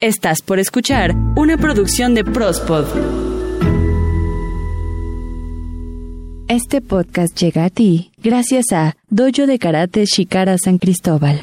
Estás por escuchar una producción de Prospod. Este podcast llega a ti gracias a Dojo de Karate Shikara San Cristóbal.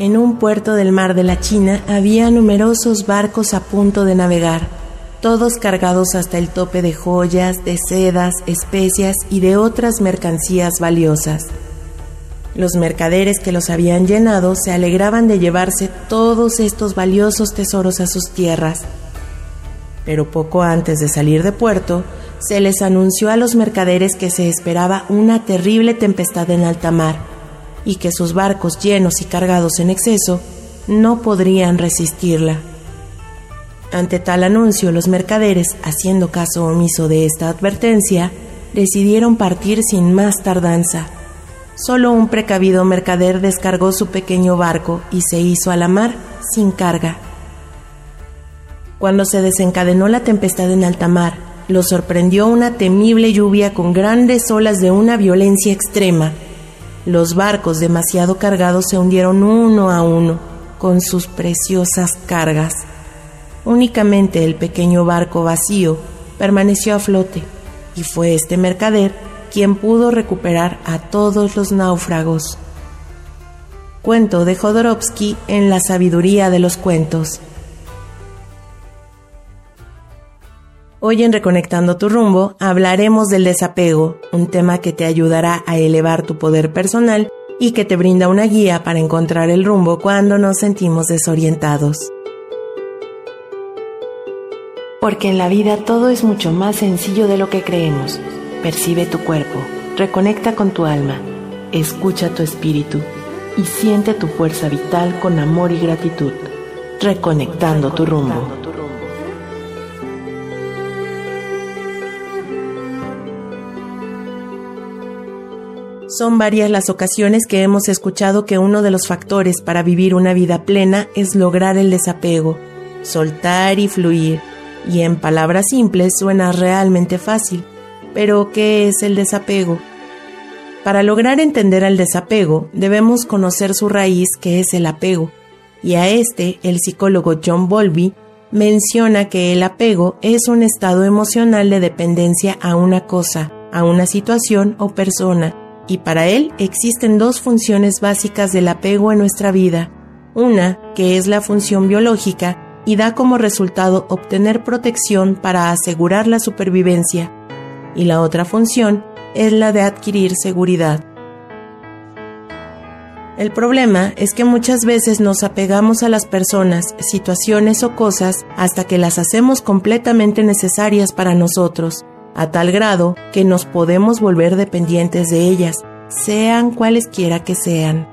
En un puerto del mar de la China había numerosos barcos a punto de navegar, todos cargados hasta el tope de joyas, de sedas, especias y de otras mercancías valiosas. Los mercaderes que los habían llenado se alegraban de llevarse todos estos valiosos tesoros a sus tierras. Pero poco antes de salir de puerto, se les anunció a los mercaderes que se esperaba una terrible tempestad en alta mar y que sus barcos llenos y cargados en exceso no podrían resistirla. Ante tal anuncio, los mercaderes, haciendo caso omiso de esta advertencia, decidieron partir sin más tardanza. Solo un precavido mercader descargó su pequeño barco y se hizo a la mar sin carga. Cuando se desencadenó la tempestad en alta mar, lo sorprendió una temible lluvia con grandes olas de una violencia extrema los barcos demasiado cargados se hundieron uno a uno con sus preciosas cargas. Únicamente el pequeño barco vacío permaneció a flote y fue este mercader quien pudo recuperar a todos los náufragos. Cuento de Jodorowsky en La sabiduría de los cuentos. Hoy en Reconectando tu rumbo hablaremos del desapego, un tema que te ayudará a elevar tu poder personal y que te brinda una guía para encontrar el rumbo cuando nos sentimos desorientados. Porque en la vida todo es mucho más sencillo de lo que creemos. Percibe tu cuerpo, reconecta con tu alma, escucha tu espíritu y siente tu fuerza vital con amor y gratitud. Reconectando tu rumbo. Son varias las ocasiones que hemos escuchado que uno de los factores para vivir una vida plena es lograr el desapego, soltar y fluir. Y en palabras simples suena realmente fácil. Pero, ¿qué es el desapego? Para lograr entender el desapego, debemos conocer su raíz, que es el apego. Y a este, el psicólogo John Bowlby menciona que el apego es un estado emocional de dependencia a una cosa, a una situación o persona, y para él existen dos funciones básicas del apego en nuestra vida. Una, que es la función biológica y da como resultado obtener protección para asegurar la supervivencia, y la otra función es la de adquirir seguridad. El problema es que muchas veces nos apegamos a las personas, situaciones o cosas hasta que las hacemos completamente necesarias para nosotros a tal grado que nos podemos volver dependientes de ellas, sean cualesquiera que sean.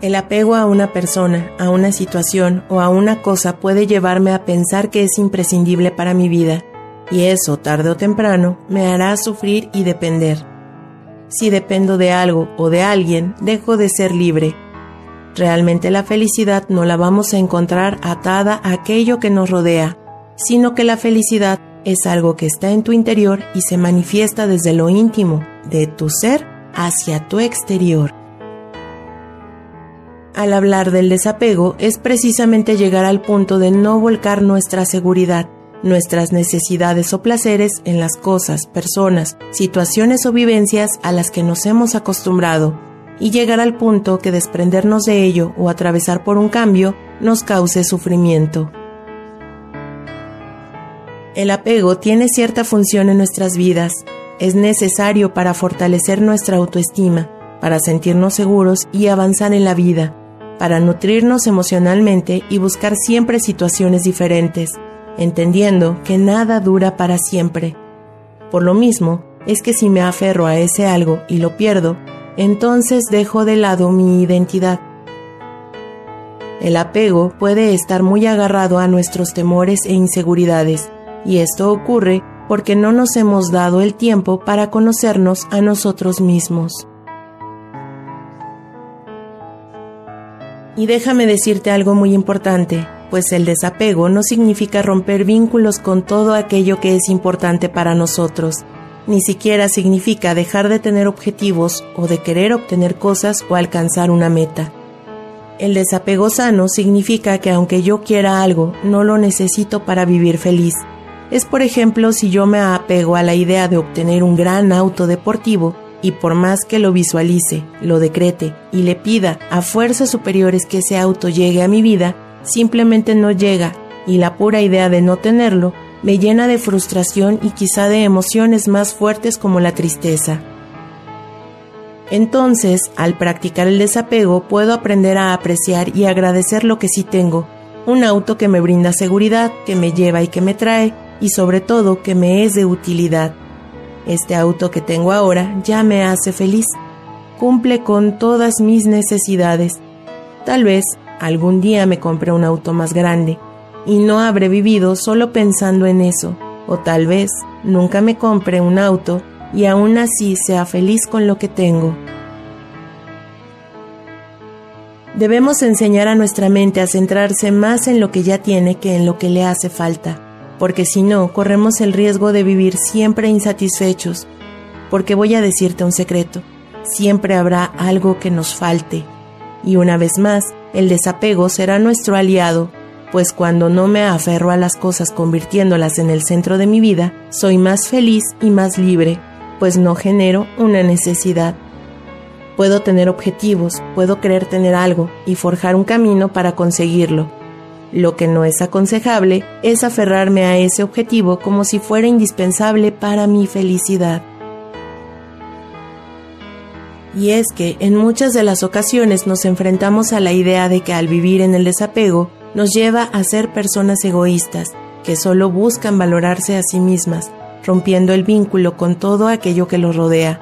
El apego a una persona, a una situación o a una cosa puede llevarme a pensar que es imprescindible para mi vida, y eso, tarde o temprano, me hará sufrir y depender. Si dependo de algo o de alguien, dejo de ser libre. Realmente la felicidad no la vamos a encontrar atada a aquello que nos rodea, sino que la felicidad es algo que está en tu interior y se manifiesta desde lo íntimo de tu ser hacia tu exterior. Al hablar del desapego es precisamente llegar al punto de no volcar nuestra seguridad, nuestras necesidades o placeres en las cosas, personas, situaciones o vivencias a las que nos hemos acostumbrado y llegar al punto que desprendernos de ello o atravesar por un cambio nos cause sufrimiento. El apego tiene cierta función en nuestras vidas. Es necesario para fortalecer nuestra autoestima, para sentirnos seguros y avanzar en la vida, para nutrirnos emocionalmente y buscar siempre situaciones diferentes, entendiendo que nada dura para siempre. Por lo mismo, es que si me aferro a ese algo y lo pierdo, entonces dejo de lado mi identidad. El apego puede estar muy agarrado a nuestros temores e inseguridades, y esto ocurre porque no nos hemos dado el tiempo para conocernos a nosotros mismos. Y déjame decirte algo muy importante, pues el desapego no significa romper vínculos con todo aquello que es importante para nosotros, ni siquiera significa dejar de tener objetivos o de querer obtener cosas o alcanzar una meta. El desapego sano significa que aunque yo quiera algo, no lo necesito para vivir feliz. Es por ejemplo si yo me apego a la idea de obtener un gran auto deportivo, y por más que lo visualice, lo decrete y le pida a fuerzas superiores que ese auto llegue a mi vida, simplemente no llega y la pura idea de no tenerlo me llena de frustración y quizá de emociones más fuertes como la tristeza. Entonces, al practicar el desapego, puedo aprender a apreciar y agradecer lo que sí tengo, un auto que me brinda seguridad, que me lleva y que me trae, y sobre todo que me es de utilidad. Este auto que tengo ahora ya me hace feliz. Cumple con todas mis necesidades. Tal vez algún día me compre un auto más grande y no habré vivido solo pensando en eso. O tal vez nunca me compre un auto y aún así sea feliz con lo que tengo. Debemos enseñar a nuestra mente a centrarse más en lo que ya tiene que en lo que le hace falta porque si no, corremos el riesgo de vivir siempre insatisfechos. Porque voy a decirte un secreto, siempre habrá algo que nos falte. Y una vez más, el desapego será nuestro aliado, pues cuando no me aferro a las cosas convirtiéndolas en el centro de mi vida, soy más feliz y más libre, pues no genero una necesidad. Puedo tener objetivos, puedo querer tener algo y forjar un camino para conseguirlo, lo que no es aconsejable es aferrarme a ese objetivo como si fuera indispensable para mi felicidad. Y es que en muchas de las ocasiones nos enfrentamos a la idea de que al vivir en el desapego nos lleva a ser personas egoístas, que solo buscan valorarse a sí mismas, rompiendo el vínculo con todo aquello que los rodea.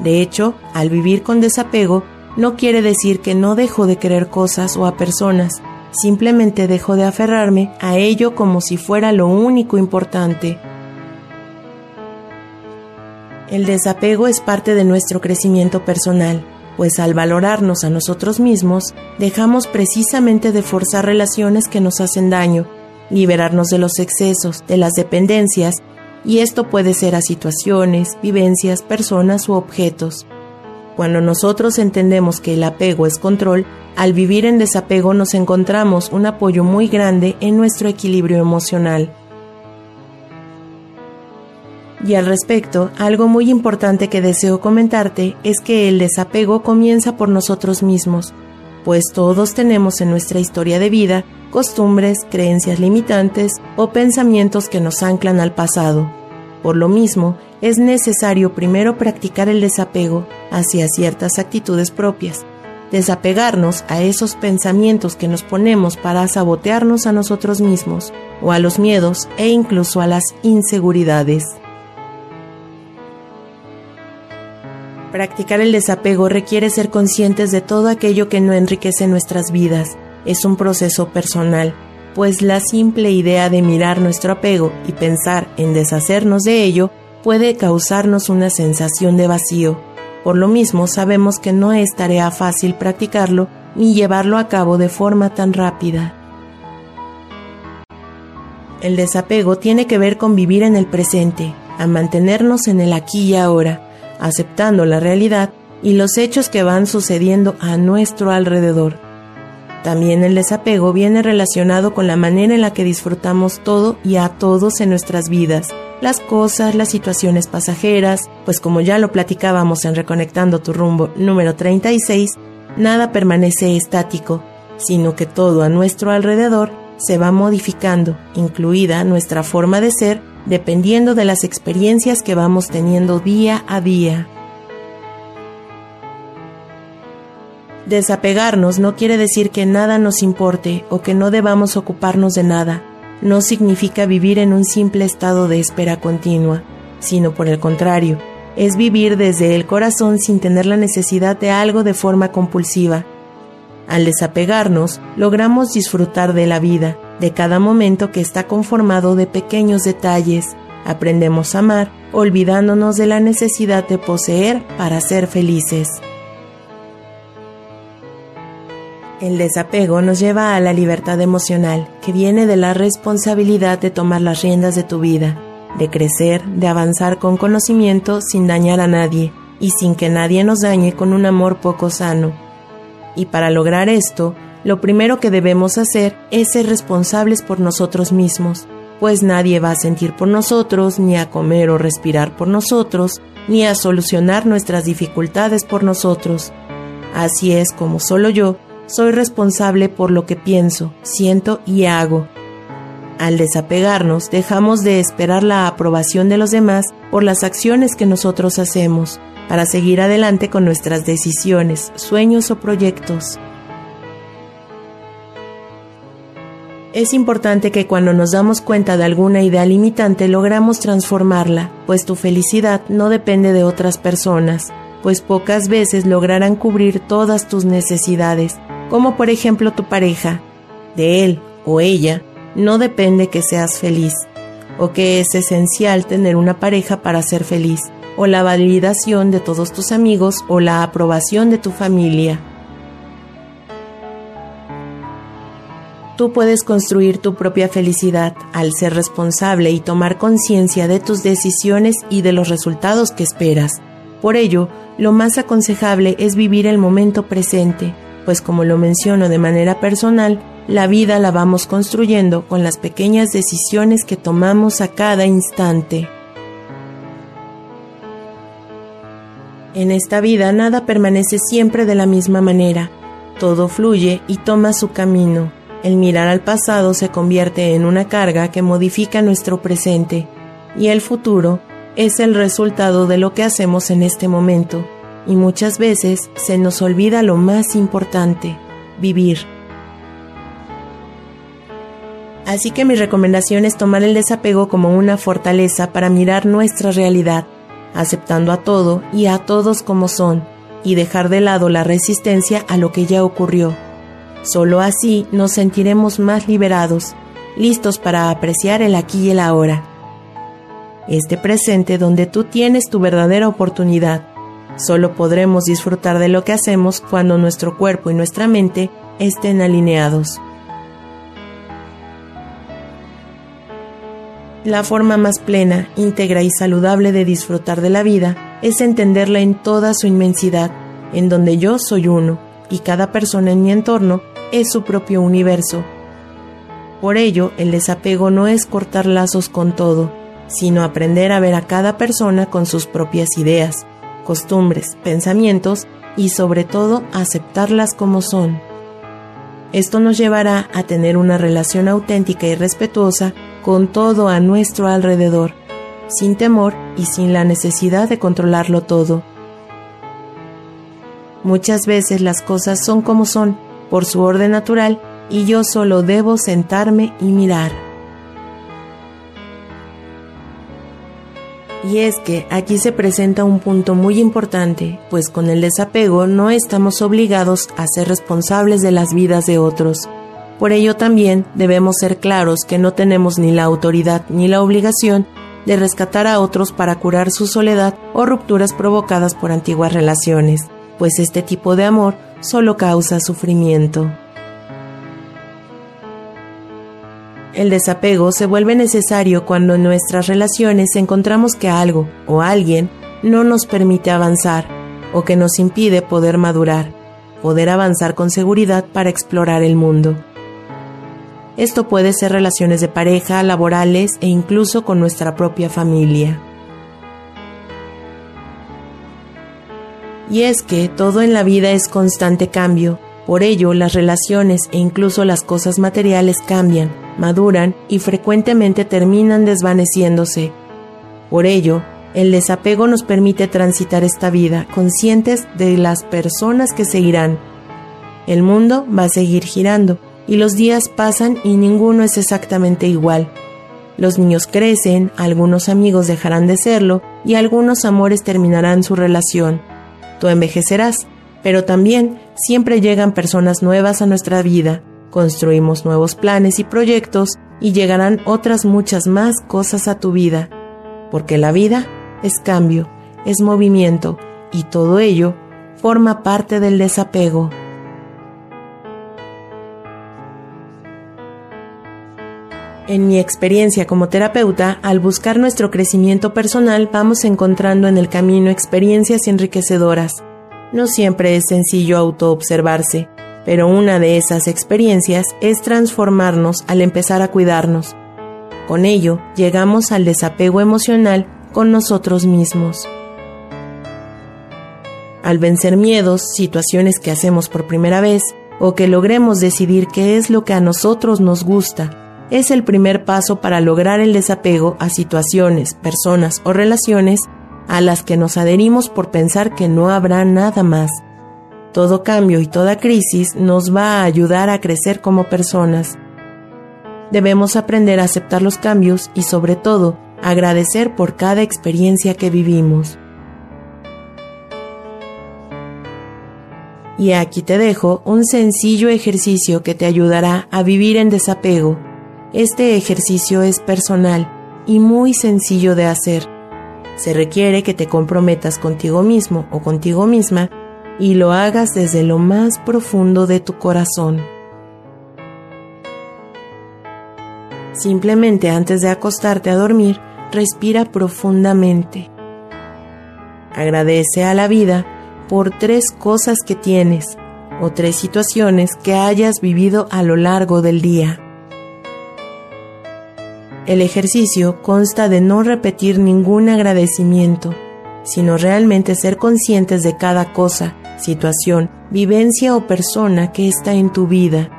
De hecho, al vivir con desapego, no quiere decir que no dejo de querer cosas o a personas, Simplemente dejo de aferrarme a ello como si fuera lo único importante. El desapego es parte de nuestro crecimiento personal, pues al valorarnos a nosotros mismos, dejamos precisamente de forzar relaciones que nos hacen daño, liberarnos de los excesos, de las dependencias, y esto puede ser a situaciones, vivencias, personas u objetos. Cuando nosotros entendemos que el apego es control, al vivir en desapego nos encontramos un apoyo muy grande en nuestro equilibrio emocional. Y al respecto, algo muy importante que deseo comentarte es que el desapego comienza por nosotros mismos, pues todos tenemos en nuestra historia de vida costumbres, creencias limitantes o pensamientos que nos anclan al pasado. Por lo mismo, es necesario primero practicar el desapego hacia ciertas actitudes propias, desapegarnos a esos pensamientos que nos ponemos para sabotearnos a nosotros mismos o a los miedos e incluso a las inseguridades. Practicar el desapego requiere ser conscientes de todo aquello que no enriquece nuestras vidas. Es un proceso personal, pues la simple idea de mirar nuestro apego y pensar en deshacernos de ello puede causarnos una sensación de vacío, por lo mismo, sabemos que no es tarea fácil practicarlo ni llevarlo a cabo de forma tan rápida. El desapego tiene que ver con vivir en el presente, a mantenernos en el aquí y ahora, aceptando la realidad y los hechos que van sucediendo a nuestro alrededor. También el desapego viene relacionado con la manera en la que disfrutamos todo y a todos en nuestras vidas, las cosas, las situaciones pasajeras, pues como ya lo platicábamos en Reconectando tu rumbo número 36, nada permanece estático, sino que todo a nuestro alrededor se va modificando, incluida nuestra forma de ser, dependiendo de las experiencias que vamos teniendo día a día. Desapegarnos no quiere decir que nada nos importe o que no debamos ocuparnos de nada no significa vivir en un simple estado de espera continua, sino por el contrario, es vivir desde el corazón sin tener la necesidad de algo de forma compulsiva. Al desapegarnos, logramos disfrutar de la vida, de cada momento que está conformado de pequeños detalles. Aprendemos a amar, olvidándonos de la necesidad de poseer para ser felices. El desapego nos lleva a la libertad emocional, que viene de la responsabilidad de tomar las riendas de tu vida, de crecer, de avanzar con conocimiento sin dañar a nadie y sin que nadie nos dañe con un amor poco sano. Y para lograr esto, lo primero que debemos hacer es ser responsables por nosotros mismos, pues nadie va a sentir por nosotros, ni a comer o respirar por nosotros, ni a solucionar nuestras dificultades por nosotros. Así es como solo yo soy responsable por lo que pienso, siento y hago. Al desapegarnos, dejamos de esperar la aprobación de los demás por las acciones que nosotros hacemos, para seguir adelante con nuestras decisiones, sueños o proyectos. Es importante que cuando nos damos cuenta de alguna idea limitante logramos transformarla, pues tu felicidad no depende de otras personas, pues pocas veces lograrán cubrir todas tus necesidades, como por ejemplo tu pareja. De él o ella no depende que seas feliz, o que es esencial tener una pareja para ser feliz, o la validación de todos tus amigos o la aprobación de tu familia. Tú puedes construir tu propia felicidad al ser responsable y tomar conciencia de tus decisiones y de los resultados que esperas. Por ello, lo más aconsejable es vivir el momento presente, pues como lo menciono de manera personal, la vida la vamos construyendo con las pequeñas decisiones que tomamos a cada instante. En esta vida nada permanece siempre de la misma manera, todo fluye y toma su camino. El mirar al pasado se convierte en una carga que modifica nuestro presente y el futuro es el resultado de lo que hacemos en este momento y muchas veces se nos olvida lo más importante, vivir. Así que mi recomendación es tomar el desapego como una fortaleza para mirar nuestra realidad, aceptando a todo y a todos como son, y dejar de lado la resistencia a lo que ya ocurrió. Solo así nos sentiremos más liberados, listos para apreciar el aquí y el ahora. Este presente donde tú tienes tu verdadera oportunidad Solo podremos disfrutar de lo que hacemos cuando nuestro cuerpo y nuestra mente estén alineados. La forma más plena, íntegra y saludable de disfrutar de la vida es entenderla en toda su inmensidad, en donde yo soy uno y cada persona en mi entorno es su propio universo. Por ello, el desapego no es cortar lazos con todo, sino aprender a ver a cada persona con sus propias ideas, costumbres, pensamientos y sobre todo aceptarlas como son. Esto nos llevará a tener una relación auténtica y respetuosa con todo a nuestro alrededor, sin temor y sin la necesidad de controlarlo todo. Muchas veces las cosas son como son, por su orden natural, y yo solo debo sentarme y mirar. Y es que aquí se presenta un punto muy importante, pues con el desapego no estamos obligados a ser responsables de las vidas de otros. Por ello también debemos ser claros que no tenemos ni la autoridad ni la obligación de rescatar a otros para curar su soledad o rupturas provocadas por antiguas relaciones, pues este tipo de amor solo causa sufrimiento. El desapego se vuelve necesario cuando en nuestras relaciones encontramos que algo o alguien no nos permite avanzar o que nos impide poder madurar, poder avanzar con seguridad para explorar el mundo. Esto puede ser relaciones de pareja, laborales e incluso con nuestra propia familia. Y es que todo en la vida es constante cambio, por ello las relaciones e incluso las cosas materiales cambian maduran y frecuentemente terminan desvaneciéndose. Por ello, el desapego nos permite transitar esta vida conscientes de las personas que seguirán. El mundo va a seguir girando y los días pasan y ninguno es exactamente igual. Los niños crecen, algunos amigos dejarán de serlo y algunos amores terminarán su relación. Tú envejecerás, Pero también siempre llegan personas nuevas a nuestra vida, construimos nuevos planes y proyectos y llegarán otras muchas más cosas a tu vida, porque la vida es cambio, es movimiento y todo ello forma parte del desapego. En mi experiencia como terapeuta, al buscar nuestro crecimiento personal vamos encontrando en el camino experiencias enriquecedoras. No siempre es sencillo autoobservarse, pero una de esas experiencias es transformarnos al empezar a cuidarnos. Con ello, llegamos al desapego emocional con nosotros mismos. Al vencer miedos, situaciones que hacemos por primera vez, o que logremos decidir qué es lo que a nosotros nos gusta, es el primer paso para lograr el desapego a situaciones, personas o relaciones a las que nos adherimos por pensar que no habrá nada más. Todo cambio y toda crisis nos va a ayudar a crecer como personas. Debemos aprender a aceptar los cambios y sobre todo agradecer por cada experiencia que vivimos. Y aquí te dejo un sencillo ejercicio que te ayudará a vivir en desapego este ejercicio es personal y muy sencillo de hacer. Se requiere que te comprometas contigo mismo o contigo misma y lo hagas desde lo más profundo de tu corazón. Simplemente antes de acostarte a dormir, respira profundamente. Agradece a la vida por tres cosas que tienes o tres situaciones que hayas vivido a lo largo del día. El ejercicio consta de no repetir ningún agradecimiento, sino realmente ser conscientes de cada cosa, situación, vivencia o persona que está en tu vida.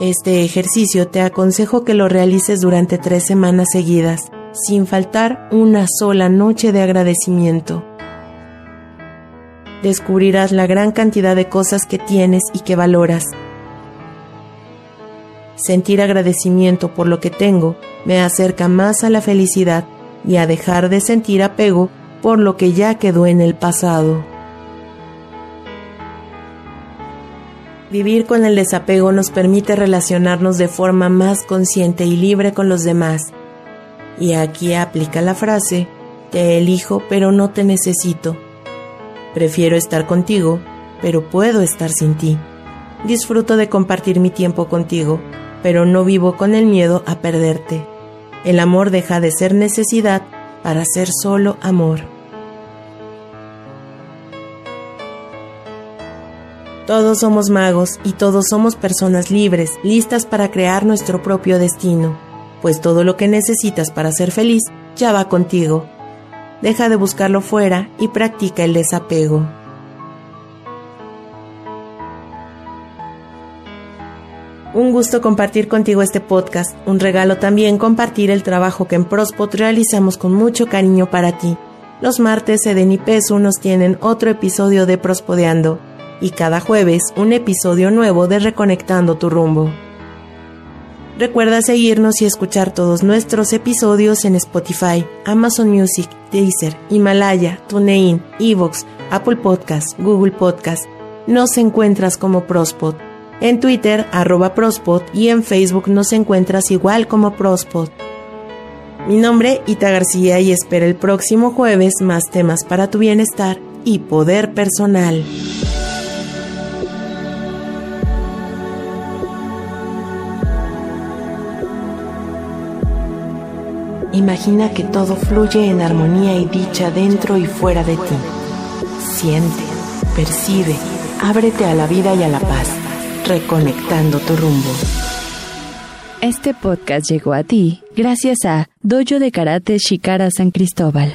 Este ejercicio te aconsejo que lo realices durante tres semanas seguidas, sin faltar una sola noche de agradecimiento. Descubrirás la gran cantidad de cosas que tienes y que valoras Sentir agradecimiento por lo que tengo me acerca más a la felicidad y a dejar de sentir apego por lo que ya quedó en el pasado. Vivir con el desapego nos permite relacionarnos de forma más consciente y libre con los demás. Y aquí aplica la frase, te elijo pero no te necesito. Prefiero estar contigo, pero puedo estar sin ti. Disfruto de compartir mi tiempo contigo, pero no vivo con el miedo a perderte. El amor deja de ser necesidad para ser solo amor. Todos somos magos y todos somos personas libres, listas para crear nuestro propio destino, pues todo lo que necesitas para ser feliz ya va contigo. Deja de buscarlo fuera y practica el desapego. Un gusto compartir contigo este podcast, un regalo también compartir el trabajo que en Prospot realizamos con mucho cariño para ti. Los martes Eden y Pesu nos tienen otro episodio de Prospodeando y cada jueves un episodio nuevo de Reconectando tu rumbo. Recuerda seguirnos y escuchar todos nuestros episodios en Spotify, Amazon Music, Deezer, Himalaya, TuneIn, Evox, Apple Podcasts, Google Podcasts. Nos encuentras como Prospot. En Twitter, arroba Prospot y en Facebook nos encuentras igual como Prospot. Mi nombre, Ita García, y espero el próximo jueves más temas para tu bienestar y poder personal. Imagina que todo fluye en armonía y dicha dentro y fuera de ti. Siente, percibe, ábrete a la vida y a la paz reconectando tu rumbo. Este podcast llegó a ti gracias a Dojo de Karate Shikara San Cristóbal.